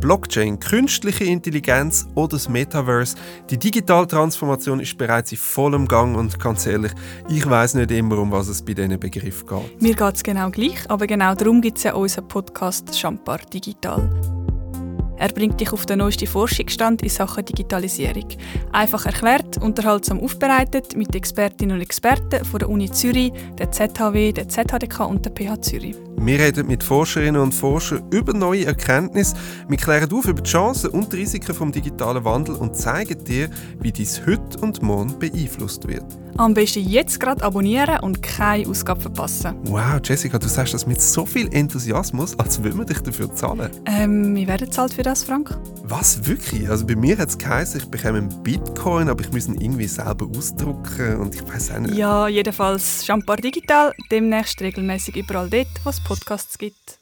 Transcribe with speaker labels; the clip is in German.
Speaker 1: Blockchain, künstliche Intelligenz oder das Metaverse. Die digitale Transformation ist bereits in vollem Gang und ganz ehrlich, ich weiß nicht immer, um was es bei diesen Begriffen geht.
Speaker 2: Mir geht es genau gleich, aber genau darum gibt es ja unseren Podcast Champar Digital. Er bringt dich auf den neuesten Forschungsstand in Sachen Digitalisierung. Einfach erklärt, unterhaltsam aufbereitet mit Expertinnen und Experten von der Uni Zürich, der ZHW, der ZHDK und der PH Zürich.
Speaker 1: Wir reden mit Forscherinnen und Forschern über neue Erkenntnisse. Wir klären auf über die Chancen und die Risiken vom digitalen Wandel und zeigen dir, wie dies heute und morgen beeinflusst wird.
Speaker 2: Am besten jetzt gerade abonnieren und keine Ausgabe verpassen.
Speaker 1: Wow, Jessica, du sagst das mit so viel Enthusiasmus, als würden wir dich dafür zahlen.
Speaker 2: Ähm, wie werden zahlt für das, Frank?
Speaker 1: Was, wirklich? Also bei mir hat es geheißen, ich bekomme einen Bitcoin, aber ich muss ihn irgendwie selber ausdrucken und ich weiß auch nicht.
Speaker 2: Ja, jedenfalls Champar Digital, demnächst regelmäßig überall dort, wo es Podcasts gibt.